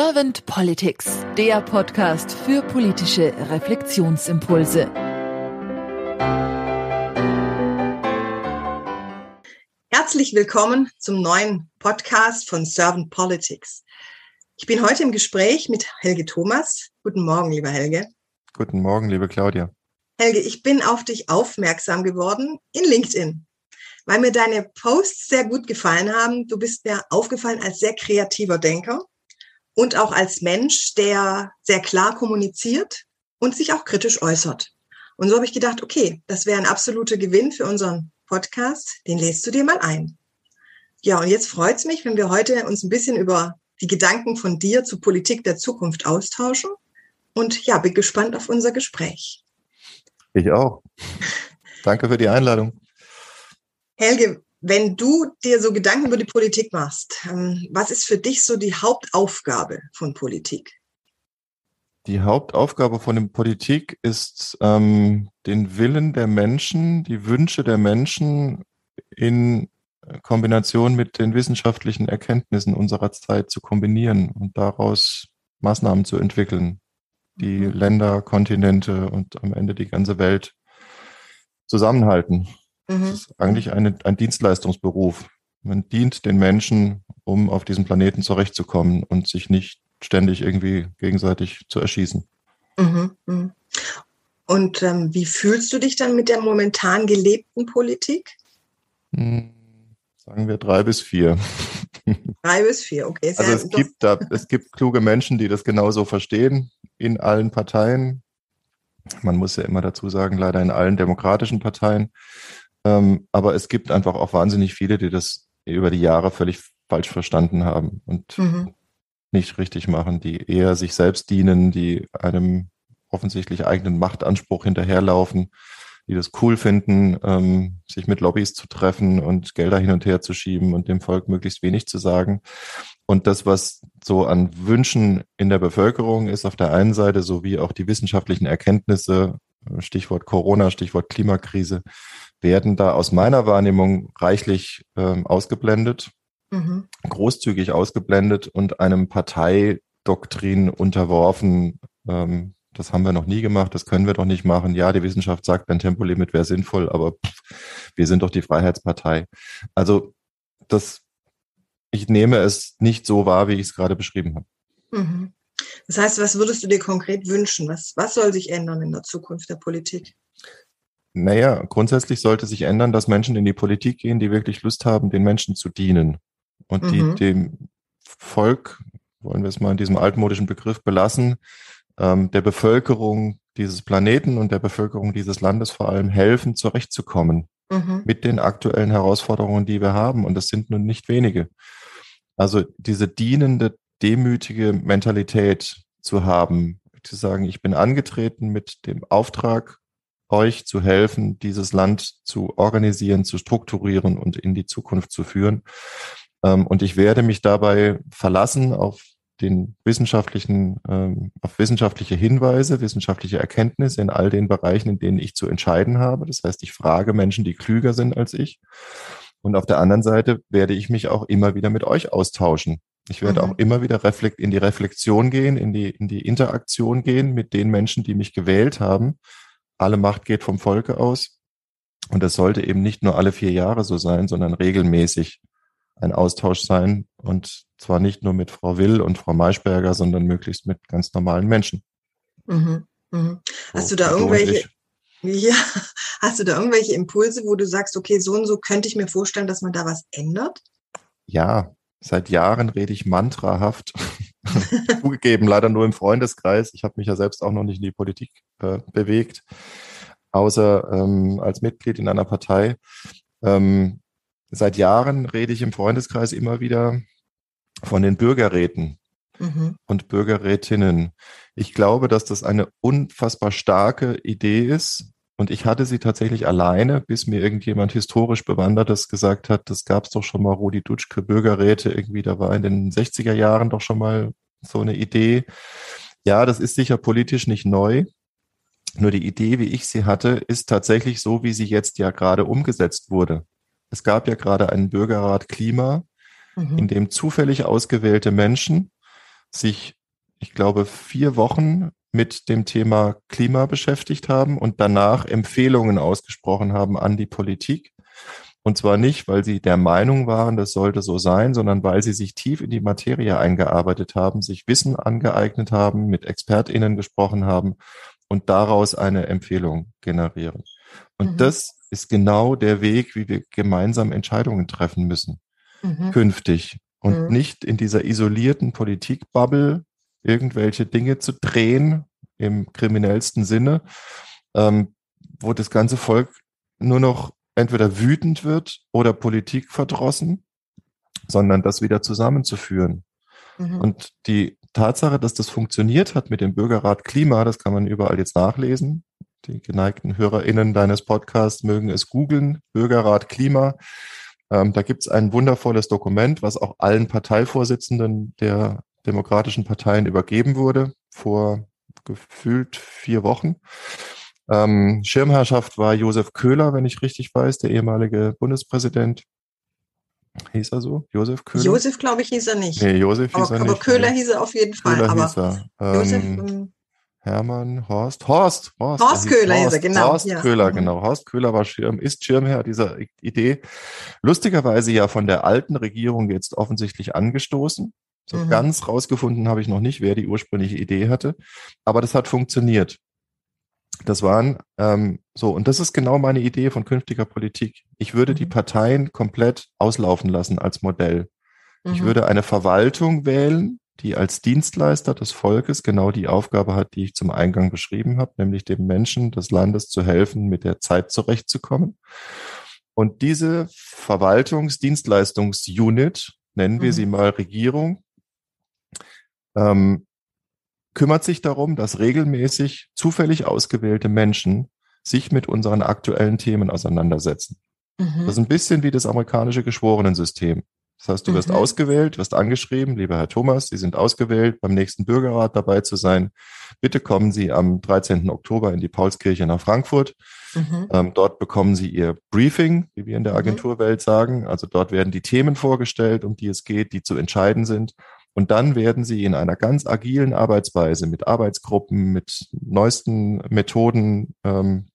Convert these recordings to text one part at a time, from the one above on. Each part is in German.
Servant Politics, der Podcast für politische Reflexionsimpulse. Herzlich willkommen zum neuen Podcast von Servant Politics. Ich bin heute im Gespräch mit Helge Thomas. Guten Morgen, lieber Helge. Guten Morgen, liebe Claudia. Helge, ich bin auf dich aufmerksam geworden in LinkedIn, weil mir deine Posts sehr gut gefallen haben. Du bist mir aufgefallen als sehr kreativer Denker und auch als Mensch, der sehr klar kommuniziert und sich auch kritisch äußert. Und so habe ich gedacht, okay, das wäre ein absoluter Gewinn für unseren Podcast. Den lädst du dir mal ein. Ja, und jetzt freut es mich, wenn wir heute uns ein bisschen über die Gedanken von dir zur Politik der Zukunft austauschen. Und ja, bin gespannt auf unser Gespräch. Ich auch. Danke für die Einladung. Helge, wenn du dir so Gedanken über die Politik machst, ähm, was ist für dich so die Hauptaufgabe von Politik? Die Hauptaufgabe von der Politik ist, ähm, den Willen der Menschen, die Wünsche der Menschen in Kombination mit den wissenschaftlichen Erkenntnissen unserer Zeit zu kombinieren und daraus Maßnahmen zu entwickeln, die mhm. Länder, Kontinente und am Ende die ganze Welt zusammenhalten. Mhm. Das ist eigentlich eine, ein Dienstleistungsberuf. Man dient den Menschen, um auf diesem Planeten zurechtzukommen und sich nicht ständig irgendwie gegenseitig zu erschießen. Mhm. mhm. Und ähm, wie fühlst du dich dann mit der momentan gelebten Politik? Hm, sagen wir drei bis vier. Drei bis vier, okay. Also es gibt da, es gibt kluge Menschen, die das genauso verstehen in allen Parteien. Man muss ja immer dazu sagen, leider in allen demokratischen Parteien. Ähm, aber es gibt einfach auch wahnsinnig viele, die das über die Jahre völlig falsch verstanden haben und mhm. nicht richtig machen, die eher sich selbst dienen, die einem offensichtlich eigenen Machtanspruch hinterherlaufen, die das cool finden, ähm, sich mit Lobbys zu treffen und Gelder hin und her zu schieben und dem Volk möglichst wenig zu sagen. Und das, was so an Wünschen in der Bevölkerung ist, auf der einen Seite, sowie auch die wissenschaftlichen Erkenntnisse, Stichwort Corona, Stichwort Klimakrise, werden da aus meiner Wahrnehmung reichlich ähm, ausgeblendet, mhm. großzügig ausgeblendet und einem Parteidoktrin unterworfen. Ähm, das haben wir noch nie gemacht, das können wir doch nicht machen. Ja, die Wissenschaft sagt, ein Tempolimit wäre sinnvoll, aber pff, wir sind doch die Freiheitspartei. Also das, ich nehme es nicht so wahr, wie ich es gerade beschrieben habe. Mhm. Das heißt, was würdest du dir konkret wünschen? Was, was soll sich ändern in der Zukunft der Politik? Naja, grundsätzlich sollte sich ändern, dass Menschen in die Politik gehen, die wirklich Lust haben, den Menschen zu dienen und mhm. die dem Volk, wollen wir es mal in diesem altmodischen Begriff belassen, ähm, der Bevölkerung dieses Planeten und der Bevölkerung dieses Landes vor allem helfen, zurechtzukommen mhm. mit den aktuellen Herausforderungen, die wir haben. Und das sind nun nicht wenige. Also diese dienende, demütige Mentalität zu haben, zu sagen, ich bin angetreten mit dem Auftrag, euch zu helfen, dieses Land zu organisieren, zu strukturieren und in die Zukunft zu führen. Ähm, und ich werde mich dabei verlassen auf den wissenschaftlichen, ähm, auf wissenschaftliche Hinweise, wissenschaftliche Erkenntnisse in all den Bereichen, in denen ich zu entscheiden habe. Das heißt, ich frage Menschen, die klüger sind als ich. Und auf der anderen Seite werde ich mich auch immer wieder mit euch austauschen. Ich werde mhm. auch immer wieder reflekt, in die Reflexion gehen, in die, in die Interaktion gehen mit den Menschen, die mich gewählt haben alle Macht geht vom Volke aus. Und das sollte eben nicht nur alle vier Jahre so sein, sondern regelmäßig ein Austausch sein. Und zwar nicht nur mit Frau Will und Frau Maischberger, sondern möglichst mit ganz normalen Menschen. Mhm. Mhm. Hast so, du da irgendwelche, ja, hast du da irgendwelche Impulse, wo du sagst, okay, so und so könnte ich mir vorstellen, dass man da was ändert? Ja, seit Jahren rede ich mantrahaft. Zugegeben, leider nur im Freundeskreis. Ich habe mich ja selbst auch noch nicht in die Politik äh, bewegt, außer ähm, als Mitglied in einer Partei. Ähm, seit Jahren rede ich im Freundeskreis immer wieder von den Bürgerräten mhm. und Bürgerrätinnen. Ich glaube, dass das eine unfassbar starke Idee ist, und ich hatte sie tatsächlich alleine, bis mir irgendjemand historisch Bewandertes gesagt hat, das gab es doch schon mal, Rudi Dutschke, Bürgerräte, irgendwie, da war in den 60er Jahren doch schon mal so eine Idee. Ja, das ist sicher politisch nicht neu. Nur die Idee, wie ich sie hatte, ist tatsächlich so, wie sie jetzt ja gerade umgesetzt wurde. Es gab ja gerade einen Bürgerrat Klima, mhm. in dem zufällig ausgewählte Menschen sich, ich glaube, vier Wochen mit dem Thema Klima beschäftigt haben und danach Empfehlungen ausgesprochen haben an die Politik. Und zwar nicht, weil sie der Meinung waren, das sollte so sein, sondern weil sie sich tief in die Materie eingearbeitet haben, sich Wissen angeeignet haben, mit ExpertInnen gesprochen haben und daraus eine Empfehlung generieren. Und mhm. das ist genau der Weg, wie wir gemeinsam Entscheidungen treffen müssen, mhm. künftig. Und mhm. nicht in dieser isolierten Politikbubble irgendwelche Dinge zu drehen, im kriminellsten Sinne, ähm, wo das ganze Volk nur noch entweder wütend wird oder Politik verdrossen, sondern das wieder zusammenzuführen. Mhm. Und die Tatsache, dass das funktioniert hat mit dem Bürgerrat Klima, das kann man überall jetzt nachlesen. Die geneigten HörerInnen deines Podcasts mögen es googeln, Bürgerrat Klima. Ähm, da gibt es ein wundervolles Dokument, was auch allen Parteivorsitzenden der demokratischen Parteien übergeben wurde, vor gefühlt vier Wochen. Ähm, Schirmherrschaft war Josef Köhler, wenn ich richtig weiß, der ehemalige Bundespräsident. Hieß er so? Josef Köhler? Josef, glaube ich, hieß er nicht. Nee, Josef hieß aber, er nicht. Aber Köhler hieß er auf jeden Fall. Köhler aber hieß er. Josef, Ähm, ähm, Hermann, Horst, Horst, Horst. Horst er Köhler hieß er, genau, Horst ja. Köhler, Mhm. genau. Horst Köhler war Schirm, ist Schirmherr dieser Idee. Lustigerweise ja von der alten Regierung jetzt offensichtlich angestoßen. So Mhm. ganz rausgefunden habe ich noch nicht, wer die ursprüngliche Idee hatte. Aber das hat funktioniert. Das waren ähm, so, und das ist genau meine Idee von künftiger Politik. Ich würde die Mhm. Parteien komplett auslaufen lassen als Modell. Ich Mhm. würde eine Verwaltung wählen, die als Dienstleister des Volkes genau die Aufgabe hat, die ich zum Eingang beschrieben habe, nämlich dem Menschen des Landes zu helfen, mit der Zeit zurechtzukommen. Und diese Verwaltungsdienstleistungsunit, nennen wir Mhm. sie mal Regierung, ähm, kümmert sich darum, dass regelmäßig zufällig ausgewählte Menschen sich mit unseren aktuellen Themen auseinandersetzen. Mhm. Das ist ein bisschen wie das amerikanische Geschworenensystem. Das heißt, du wirst Mhm. ausgewählt, wirst angeschrieben, lieber Herr Thomas, Sie sind ausgewählt, beim nächsten Bürgerrat dabei zu sein. Bitte kommen Sie am 13. Oktober in die Paulskirche nach Frankfurt. Mhm. Ähm, dort bekommen Sie Ihr Briefing, wie wir in der Mhm. Agenturwelt sagen. Also dort werden die Themen vorgestellt, um die es geht, die zu entscheiden sind. Und dann werden Sie in einer ganz agilen Arbeitsweise mit Arbeitsgruppen, mit neuesten Methoden ähm,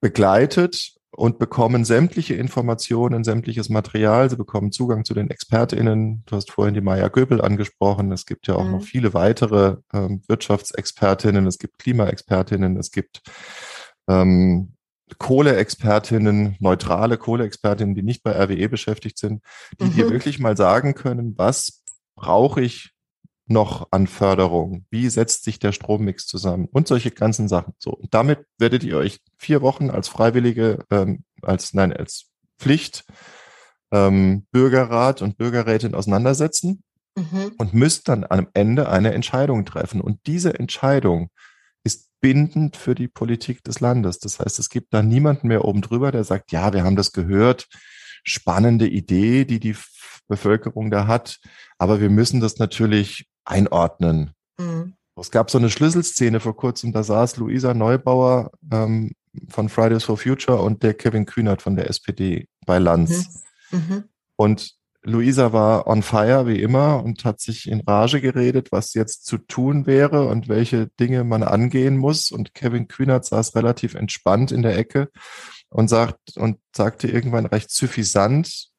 begleitet und bekommen sämtliche Informationen, sämtliches Material. Sie bekommen Zugang zu den ExpertInnen. Du hast vorhin die Maya Göbel angesprochen. Es gibt ja auch Mhm. noch viele weitere ähm, Wirtschaftsexpertinnen. Es gibt Klimaexpertinnen. Es gibt ähm, Kohleexpertinnen, neutrale Kohleexpertinnen, die nicht bei RWE beschäftigt sind, die dir Mhm. wirklich mal sagen können, was brauche ich noch an Förderung? Wie setzt sich der Strommix zusammen? Und solche ganzen Sachen. So, und damit werdet ihr euch vier Wochen als Freiwillige, ähm, als nein, als Pflicht ähm, Bürgerrat und Bürgerrätin auseinandersetzen Mhm. und müsst dann am Ende eine Entscheidung treffen. Und diese Entscheidung bindend für die Politik des Landes. Das heißt, es gibt da niemanden mehr oben drüber, der sagt, ja, wir haben das gehört, spannende Idee, die die Bevölkerung da hat, aber wir müssen das natürlich einordnen. Mhm. Es gab so eine Schlüsselszene vor kurzem, da saß Luisa Neubauer ähm, von Fridays for Future und der Kevin Kühnert von der SPD bei Lanz. Mhm. Und Luisa war on fire wie immer und hat sich in Rage geredet, was jetzt zu tun wäre und welche Dinge man angehen muss. Und Kevin Kühnert saß relativ entspannt in der Ecke und sagt und sagte irgendwann recht suffisant,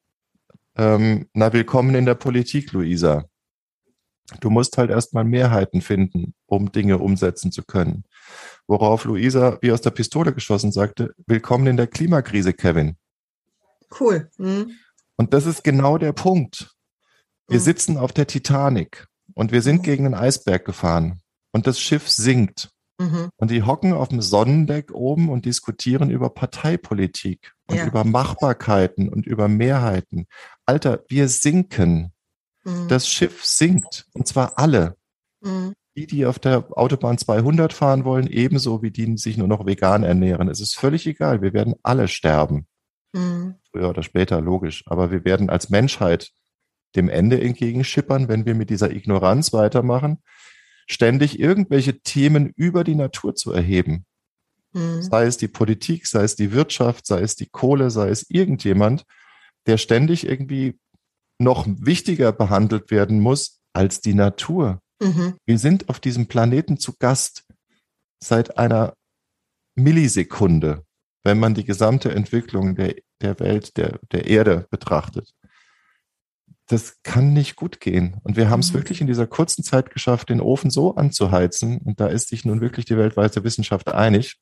ähm, na willkommen in der Politik, Luisa. Du musst halt erstmal Mehrheiten finden, um Dinge umsetzen zu können. Worauf Luisa wie aus der Pistole geschossen sagte, willkommen in der Klimakrise, Kevin. Cool. Mhm. Und das ist genau der Punkt. Wir Mhm. sitzen auf der Titanic und wir sind Mhm. gegen einen Eisberg gefahren und das Schiff sinkt. Mhm. Und die hocken auf dem Sonnendeck oben und diskutieren über Parteipolitik und Ja. über Machbarkeiten und über Mehrheiten. Alter, wir sinken. Mhm. Das Schiff sinkt. Und zwar alle. Mhm. Die, die auf der Autobahn 200 fahren wollen, ebenso wie die, die sich nur noch vegan ernähren. Es ist völlig egal. Wir werden alle sterben. Früher oder später, logisch. Aber wir werden als Menschheit dem Ende entgegenschippern, wenn wir mit dieser Ignoranz weitermachen, ständig irgendwelche Themen über die Natur zu erheben. Mhm. Sei es die Politik, sei es die Wirtschaft, sei es die Kohle, sei es irgendjemand, der ständig irgendwie noch wichtiger behandelt werden muss als die Natur. Mhm. Wir sind auf diesem Planeten zu Gast seit einer Millisekunde, wenn man die gesamte Entwicklung der, der Welt, der, der Erde betrachtet. Das kann nicht gut gehen. Und wir haben es mhm. wirklich in dieser kurzen Zeit geschafft, den Ofen so anzuheizen. Und da ist sich nun wirklich die weltweite Wissenschaft einig.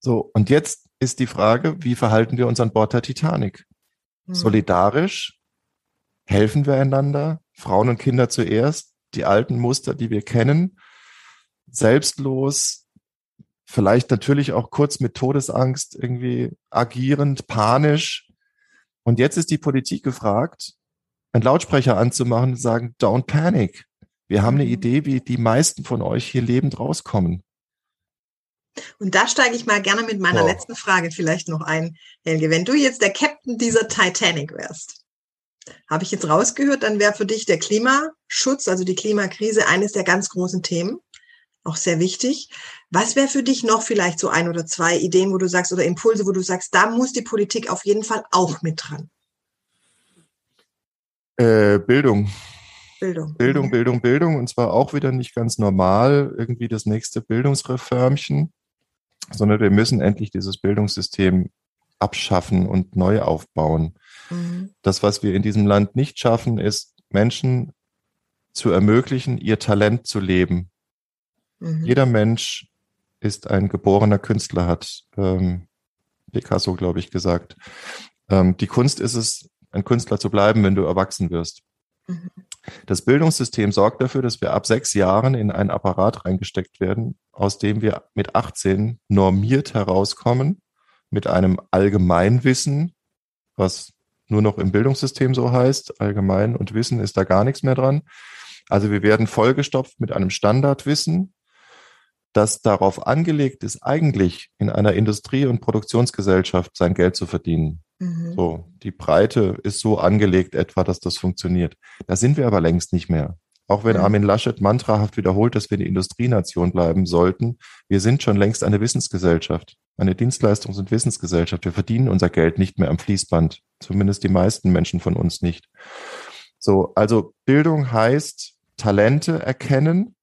So, und jetzt ist die Frage, wie verhalten wir uns an Bord der Titanic? Mhm. Solidarisch? Helfen wir einander? Frauen und Kinder zuerst? Die alten Muster, die wir kennen? Selbstlos? Vielleicht natürlich auch kurz mit Todesangst irgendwie agierend, panisch? Und jetzt ist die Politik gefragt, einen Lautsprecher anzumachen und sagen, don't panic. Wir haben eine mhm. Idee, wie die meisten von euch hier lebend rauskommen. Und da steige ich mal gerne mit meiner wow. letzten Frage vielleicht noch ein, Helge. Wenn du jetzt der Captain dieser Titanic wärst, habe ich jetzt rausgehört, dann wäre für dich der Klimaschutz, also die Klimakrise, eines der ganz großen Themen. Auch sehr wichtig. Was wäre für dich noch vielleicht so ein oder zwei Ideen, wo du sagst, oder Impulse, wo du sagst, da muss die Politik auf jeden Fall auch mit dran? Äh, Bildung. Bildung. Bildung, mhm. Bildung, Bildung. Und zwar auch wieder nicht ganz normal, irgendwie das nächste Bildungsreformchen sondern wir müssen endlich dieses Bildungssystem abschaffen und neu aufbauen. Mhm. Das, was wir in diesem Land nicht schaffen, ist Menschen zu ermöglichen, ihr Talent zu leben. Mhm. Jeder Mensch ist ein geborener Künstler, hat ähm, Picasso, glaube ich, gesagt. Ähm, die Kunst ist es, ein Künstler zu bleiben, wenn du erwachsen wirst. Mhm. Das Bildungssystem sorgt dafür, dass wir ab sechs Jahren in einen Apparat reingesteckt werden, aus dem wir mit 18 normiert herauskommen, mit einem Allgemeinwissen, was nur noch im Bildungssystem so heißt. Allgemein und Wissen ist da gar nichts mehr dran. Also wir werden vollgestopft mit einem Standardwissen, das darauf angelegt ist, eigentlich in einer Industrie- und Produktionsgesellschaft sein Geld zu verdienen. Mhm. So, die Breite ist so angelegt etwa, dass das funktioniert. Da sind wir aber längst nicht mehr. Auch wenn mhm. Armin Laschet mantrahaft wiederholt, dass wir eine Industrienation bleiben sollten, wir sind schon längst eine Wissensgesellschaft, eine Dienstleistungs- und Wissensgesellschaft. Wir verdienen unser Geld nicht mehr am Fließband, zumindest die meisten Menschen von uns nicht. So, also Bildung heißt Talente erkennen,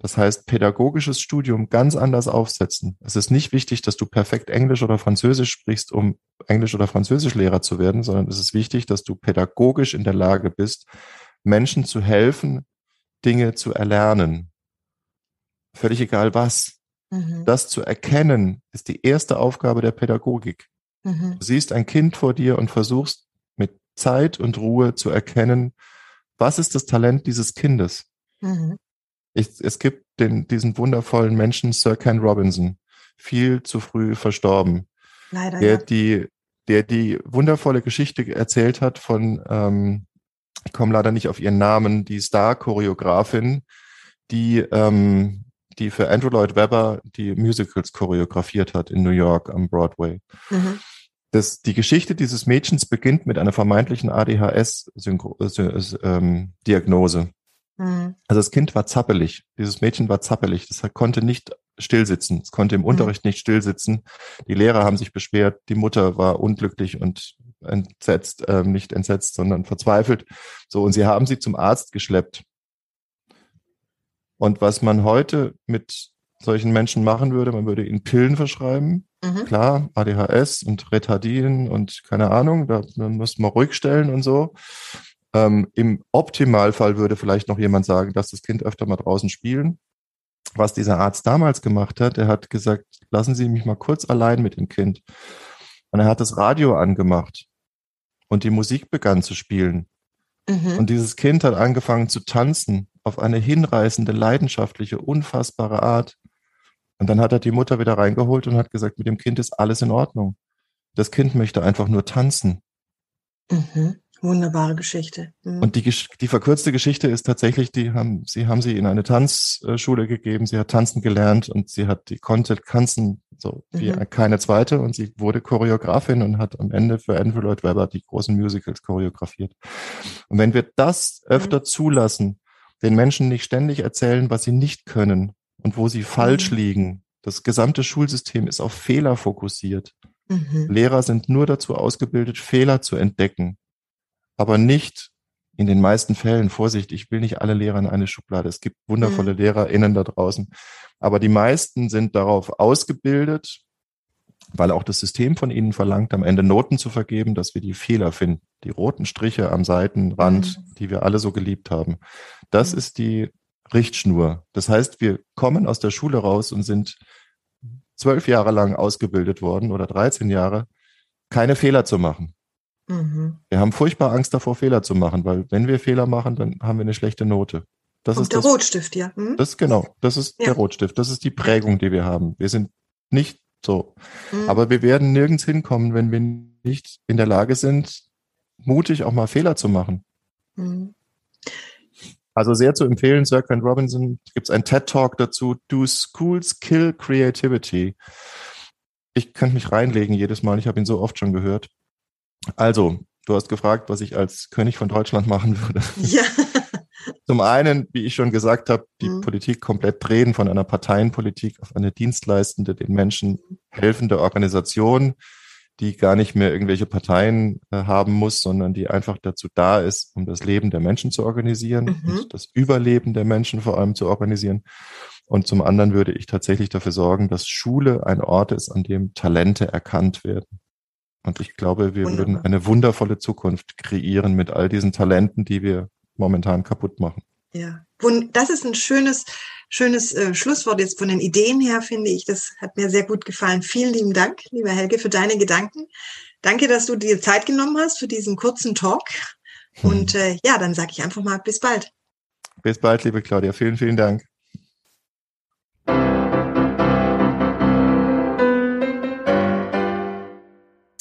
das heißt, pädagogisches Studium ganz anders aufsetzen. Es ist nicht wichtig, dass du perfekt Englisch oder Französisch sprichst, um Englisch- oder Französischlehrer zu werden, sondern es ist wichtig, dass du pädagogisch in der Lage bist, Menschen zu helfen, Dinge zu erlernen. Völlig egal was. Mhm. Das zu erkennen, ist die erste Aufgabe der Pädagogik. Mhm. Du siehst ein Kind vor dir und versuchst mit Zeit und Ruhe zu erkennen, was ist das Talent dieses Kindes? Mhm. Ich, es gibt den, diesen wundervollen Menschen Sir Ken Robinson, viel zu früh verstorben, Leider, der ja. die, der die wundervolle Geschichte erzählt hat von, ähm, ich komme leider nicht auf ihren Namen, die Star-Choreografin, die, ähm, die für Andrew Lloyd Webber die Musicals choreografiert hat in New York am Broadway. Mhm. Das, die Geschichte dieses Mädchens beginnt mit einer vermeintlichen ADHS-Diagnose. Mhm. Also das Kind war zappelig. Dieses Mädchen war zappelig. Das konnte nicht stillsitzen. Es konnte im mhm. Unterricht nicht stillsitzen. Die Lehrer haben sich beschwert. Die Mutter war unglücklich und entsetzt, äh, nicht entsetzt, sondern verzweifelt. So, und sie haben sie zum Arzt geschleppt. Und was man heute mit solchen Menschen machen würde, man würde ihnen Pillen verschreiben. Mhm. Klar, ADHS und Retardin und keine Ahnung, da, da müsste man ruhig stellen und so. Ähm, Im Optimalfall würde vielleicht noch jemand sagen, dass das Kind öfter mal draußen spielen. Was dieser Arzt damals gemacht hat, er hat gesagt, lassen Sie mich mal kurz allein mit dem Kind. Und er hat das Radio angemacht und die Musik begann zu spielen. Mhm. Und dieses Kind hat angefangen zu tanzen auf eine hinreißende, leidenschaftliche, unfassbare Art. Und dann hat er die Mutter wieder reingeholt und hat gesagt, mit dem Kind ist alles in Ordnung. Das Kind möchte einfach nur tanzen. Mhm. Wunderbare Geschichte. Mhm. Und die, die verkürzte Geschichte ist tatsächlich, die haben, sie haben sie in eine Tanzschule gegeben, sie hat tanzen gelernt und sie hat, die konnte tanzen, so wie mhm. keine zweite und sie wurde Choreografin und hat am Ende für Andrew Lloyd Webber die großen Musicals choreografiert. Und wenn wir das öfter mhm. zulassen, den Menschen nicht ständig erzählen, was sie nicht können und wo sie falsch mhm. liegen, das gesamte Schulsystem ist auf Fehler fokussiert. Mhm. Lehrer sind nur dazu ausgebildet, Fehler zu entdecken aber nicht in den meisten Fällen, Vorsicht, ich will nicht alle Lehrer in eine Schublade. Es gibt wundervolle mhm. LehrerInnen da draußen. Aber die meisten sind darauf ausgebildet, weil auch das System von ihnen verlangt, am Ende Noten zu vergeben, dass wir die Fehler finden. Die roten Striche am Seitenrand, mhm. die wir alle so geliebt haben. Das mhm. ist die Richtschnur. Das heißt, wir kommen aus der Schule raus und sind zwölf Jahre lang ausgebildet worden oder 13 Jahre, keine Fehler zu machen. Mhm. Wir haben furchtbar Angst davor, Fehler zu machen, weil wenn wir Fehler machen, dann haben wir eine schlechte Note. Das Und ist der das, Rotstift, ja. Mhm. Das genau, das ist ja. der Rotstift. Das ist die Prägung, die wir haben. Wir sind nicht so. Mhm. Aber wir werden nirgends hinkommen, wenn wir nicht in der Lage sind, mutig auch mal Fehler zu machen. Mhm. Also sehr zu empfehlen, Sir Grant Robinson, gibt es ein TED-Talk dazu, Do Schools Kill Creativity? Ich könnte mich reinlegen jedes Mal, ich habe ihn so oft schon gehört. Also, du hast gefragt, was ich als König von Deutschland machen würde. Ja. Zum einen, wie ich schon gesagt habe, die mhm. Politik komplett drehen von einer Parteienpolitik auf eine dienstleistende, den Menschen helfende Organisation, die gar nicht mehr irgendwelche Parteien äh, haben muss, sondern die einfach dazu da ist, um das Leben der Menschen zu organisieren mhm. und das Überleben der Menschen vor allem zu organisieren. Und zum anderen würde ich tatsächlich dafür sorgen, dass Schule ein Ort ist, an dem Talente erkannt werden. Und ich glaube, wir Wunderbar. würden eine wundervolle Zukunft kreieren mit all diesen Talenten, die wir momentan kaputt machen. Ja, das ist ein schönes, schönes äh, Schlusswort jetzt von den Ideen her, finde ich. Das hat mir sehr gut gefallen. Vielen lieben Dank, lieber Helge, für deine Gedanken. Danke, dass du dir Zeit genommen hast für diesen kurzen Talk. Hm. Und äh, ja, dann sage ich einfach mal bis bald. Bis bald, liebe Claudia. Vielen, vielen Dank.